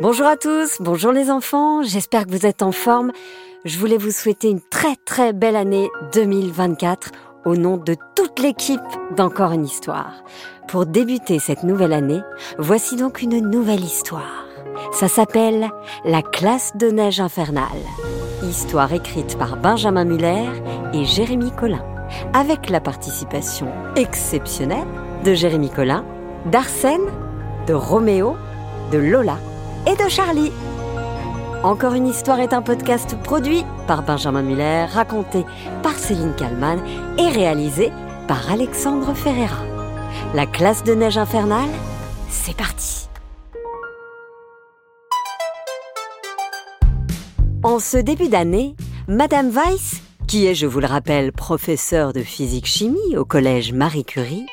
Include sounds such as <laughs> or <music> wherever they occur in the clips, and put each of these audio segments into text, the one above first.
Bonjour à tous, bonjour les enfants, j'espère que vous êtes en forme. Je voulais vous souhaiter une très très belle année 2024 au nom de toute l'équipe d'Encore une histoire. Pour débuter cette nouvelle année, voici donc une nouvelle histoire. Ça s'appelle La classe de neige infernale. Histoire écrite par Benjamin Muller et Jérémy Collin, avec la participation exceptionnelle de Jérémy Collin, d'Arsène, de Roméo, de Lola et de Charlie. Encore une histoire est un podcast produit par Benjamin Muller, raconté par Céline Kallmann et réalisé par Alexandre Ferreira. La classe de neige infernale, c'est parti. En ce début d'année, Madame Weiss, qui est, je vous le rappelle, professeure de physique-chimie au collège Marie Curie,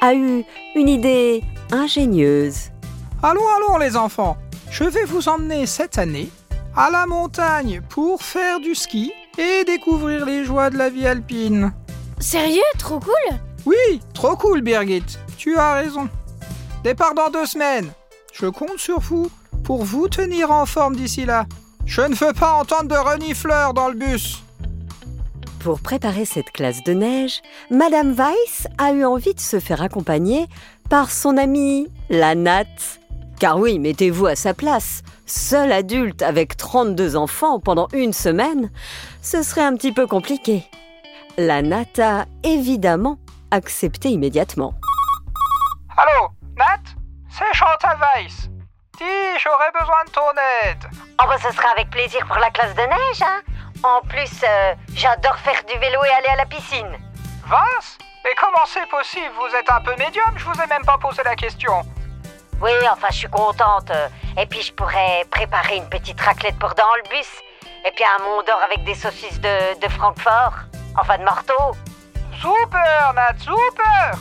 a eu une idée ingénieuse. Allons, allons les enfants, je vais vous emmener cette année à la montagne pour faire du ski et découvrir les joies de la vie alpine. Sérieux? Trop cool? Oui, trop cool Birgit, tu as raison. Départ dans deux semaines. Je compte sur vous pour vous tenir en forme d'ici là. Je ne veux pas entendre de renifleurs dans le bus. Pour préparer cette classe de neige, Madame Weiss a eu envie de se faire accompagner par son amie, la natte. Car oui, mettez-vous à sa place. Seul adulte avec 32 enfants pendant une semaine, ce serait un petit peu compliqué. La natte a évidemment accepté immédiatement. Allô, Nat? C'est Chantal Weiss. Dis, j'aurais besoin de ton aide. Oh bah ce sera avec plaisir pour la classe de neige, hein En plus, euh, j'adore faire du vélo et aller à la piscine. Vince? Mais comment c'est possible? Vous êtes un peu médium, je vous ai même pas posé la question. Oui, enfin, je suis contente. Et puis, je pourrais préparer une petite raclette pour dans le bus. Et puis, un mont d'or avec des saucisses de, de Francfort. Enfin, de marteau. Super, Nat, super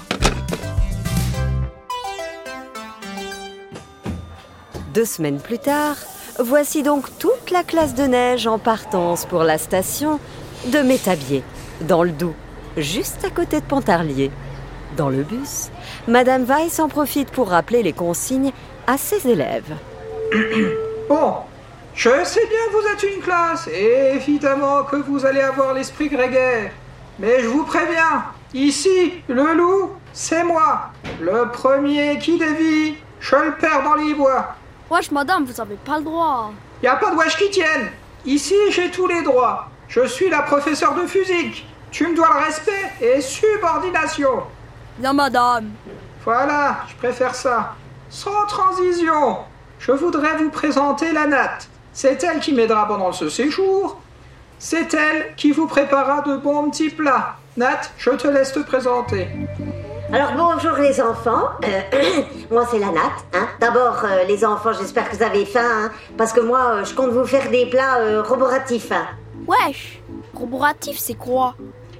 Deux semaines plus tard, voici donc toute la classe de neige en partance pour la station de Métabier, dans le Doubs, juste à côté de Pontarlier. Dans le bus, Madame Weiss en profite pour rappeler les consignes à ses élèves. <clears throat> Bon, je sais bien que vous êtes une classe, et évidemment que vous allez avoir l'esprit grégaire. Mais je vous préviens, ici, le loup, c'est moi. Le premier qui dévie, je le perds dans les bois. Wesh, madame, vous avez pas le droit. Y a pas de wesh qui tienne. Ici, j'ai tous les droits. Je suis la professeure de physique. Tu me dois le respect et subordination. Bien, madame. Voilà, je préfère ça. Sans transition, je voudrais vous présenter la natte. C'est elle qui m'aidera pendant ce séjour. C'est elle qui vous préparera de bons petits plats. Nat, je te laisse te présenter. Alors, bonjour les enfants. Euh, <clears throat> moi, c'est la natte. Hein. D'abord, euh, les enfants, j'espère que vous avez faim. hein, parce que moi, euh, je compte vous faire des plats euh, roboratifs. hein. Wesh Roboratif, c'est quoi?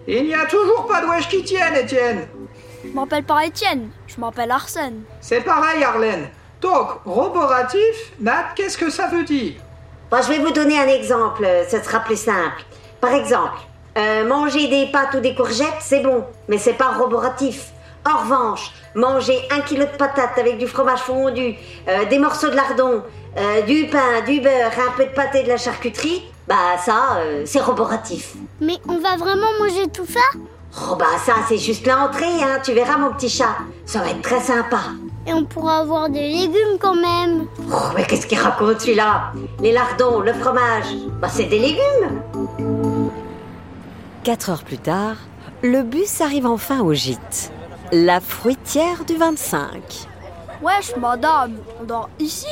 Il n'y a toujours pas de wesh qui tienne, Étienne. Je m'appelle pas Étienne, je m'appelle Arsène. C'est pareil, Arlène. Donc, roboratif, Nat, qu'est-ce que ça veut dire? Bon, je vais vous donner un exemple, euh, ce sera plus simple. Par exemple, euh, manger des pâtes ou des courgettes, c'est bon, mais c'est pas roboratif. En revanche, manger un kilo de patates avec du fromage fondu, euh, des morceaux de lardon, euh, du pain, du beurre, un peu de pâté de la charcuterie, bah ça, euh, c'est roboratif. Mais on va vraiment manger tout ça? Oh bah ça, c'est juste l'entrée, hein, tu verras mon petit chat. Ça va être très sympa. Et on pourra avoir des légumes quand même. Oh, mais qu'est-ce qu'il raconte celui-là? Les lardons, le fromage, bah c'est des légumes. Quatre heures plus tard, le bus arrive enfin au gîte. La fruitière du 25. Wesh, madame, on dort ici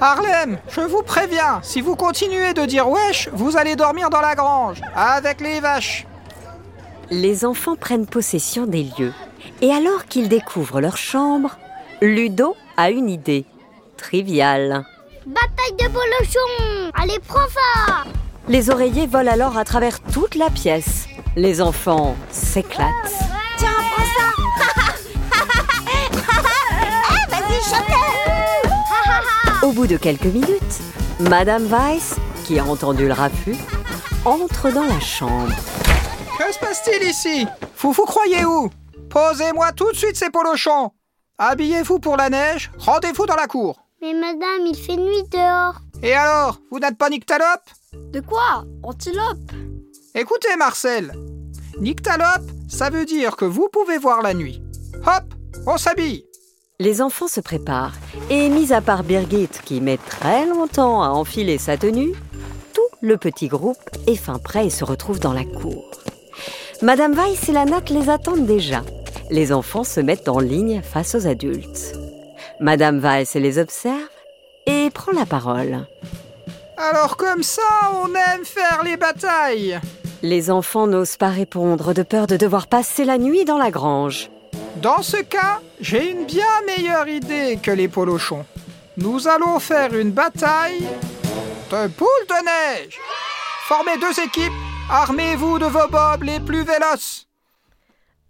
Harlem, je vous préviens, si vous continuez de dire wesh, vous allez dormir dans la grange, avec les vaches. Les enfants prennent possession des lieux. Et alors qu'ils découvrent leur chambre, Ludo a une idée. Triviale. Bataille de bolochons Allez, prends ça Les oreillers volent alors à travers toute la pièce. Les enfants s'éclatent. Tiens, prends ça <laughs> Vas-y, chante Au bout de quelques minutes, Madame Weiss, qui a entendu le raffut, entre dans la chambre. Que se passe-t-il ici? Vous vous croyez où? Posez-moi tout de suite ces polochons. Habillez-vous pour la neige, rendez-vous dans la cour. Mais madame, il fait nuit dehors. Et alors, vous n'êtes pas nyctalope? De quoi? Antilope? Écoutez, Marcel. Nyctalope, ça veut dire que vous pouvez voir la nuit. Hop, on s'habille. Les enfants se préparent et, mis à part Birgit qui met très longtemps à enfiler sa tenue, tout le petit groupe est fin prêt et se retrouve dans la cour. Madame Weiss et la natte les attendent déjà. Les enfants se mettent en ligne face aux adultes. Madame Weiss les observe et prend la parole. Alors comme ça, on aime faire les batailles. Les enfants n'osent pas répondre de peur de devoir passer la nuit dans la grange. Dans ce cas, j'ai une bien meilleure idée que les polochons. Nous allons faire une bataille de boules de neige. Formez deux équipes, armez-vous de vos bobs les plus véloces.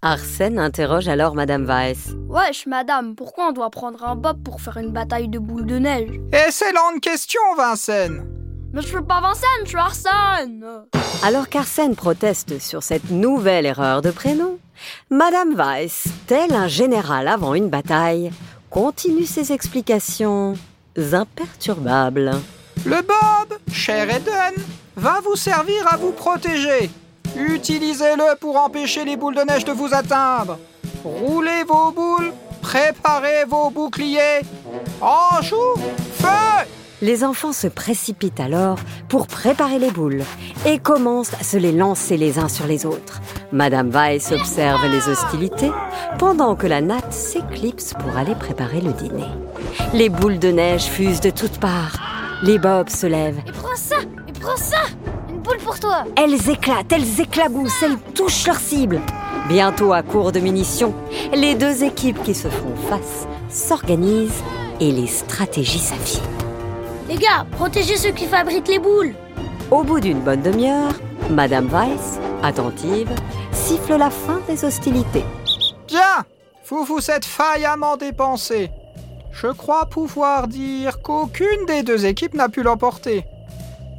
Arsène interroge alors Madame Weiss. Wesh, madame, pourquoi on doit prendre un bob pour faire une bataille de boules de neige? Excellente question, Vincennes. Mais je suis pas Vincennes, je suis Arsène Alors qu'Arsène proteste sur cette nouvelle erreur de prénom, Madame Weiss, tel un général avant une bataille, continue ses explications imperturbables. Le bob, cher Eden, va vous servir à vous protéger. Utilisez-le pour empêcher les boules de neige de vous atteindre. Roulez vos boules, préparez vos boucliers. En joue, feu Les enfants se précipitent alors pour préparer les boules et commencent à se les lancer les uns sur les autres. Madame Weiss observe les hostilités pendant que la natte s'éclipse pour aller préparer le dîner. Les boules de neige fusent de toutes parts. Les bobs se lèvent. Et prends ça Et prends ça Une boule pour toi Elles éclatent, elles éclaboussent, elles touchent leur cible. Bientôt à court de munitions, les deux équipes qui se font face s'organisent et les stratégies s'affinent. Les gars, protégez ceux qui fabriquent les boules Au bout d'une bonne demi-heure, Madame Weiss, attentive, siffle la fin des hostilités. Bien, vous vous êtes faillamment dépensé. Je crois pouvoir dire qu'aucune des deux équipes n'a pu l'emporter.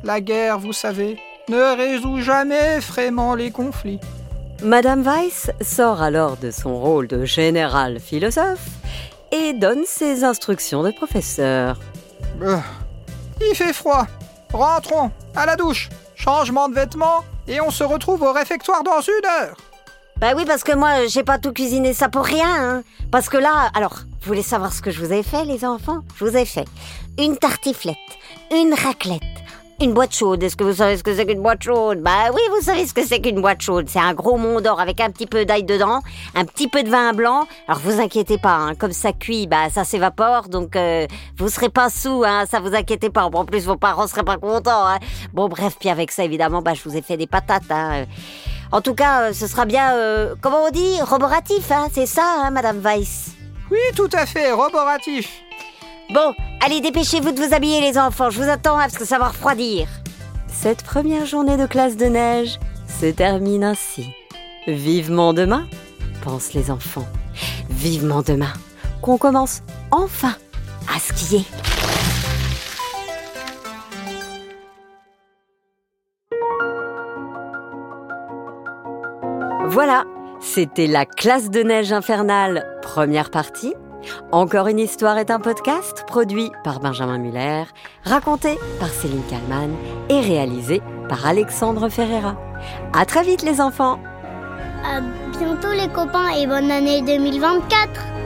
La guerre, vous savez, ne résout jamais vraiment les conflits. Madame Weiss sort alors de son rôle de général philosophe et donne ses instructions de professeur. Euh, il fait froid. Rentrons, à la douche, changement de vêtements, et on se retrouve au réfectoire dans une heure. Bah oui, parce que moi, j'ai pas tout cuisiné ça pour rien. Hein. Parce que là, alors, vous voulez savoir ce que je vous ai fait, les enfants? Je vous ai fait une tartiflette, une raclette, une boîte chaude. Est-ce que vous savez ce que c'est qu'une boîte chaude? Bah oui, vous savez ce que c'est qu'une boîte chaude. C'est un gros mont d'or avec un petit peu d'ail dedans, un petit peu de vin blanc. Alors vous inquiétez pas, hein, comme ça cuit, bah ça s'évapore, donc euh, vous serez pas sous, hein, ça vous inquiétez pas. En plus, vos parents seraient pas contents. Hein. Bon, bref, puis avec ça, évidemment, bah je vous ai fait des patates. Hein. En tout cas, euh, ce sera bien, euh, comment on dit, roboratif, hein, c'est ça, hein, Madame Weiss? Oui, tout à fait, roboratif. Bon, allez, dépêchez-vous de vous habiller, les enfants. Je vous attends, hein, parce que ça va refroidir. Cette première journée de classe de neige se termine ainsi. Vivement demain, pensent les enfants. Vivement demain, qu'on commence enfin à skier. Voilà, c'était la classe de neige infernale, première partie. Encore une histoire est un podcast produit par Benjamin Muller, raconté par Céline Kallmann et réalisé par Alexandre Ferreira. À très vite les enfants. À bientôt les copains et bonne année 2024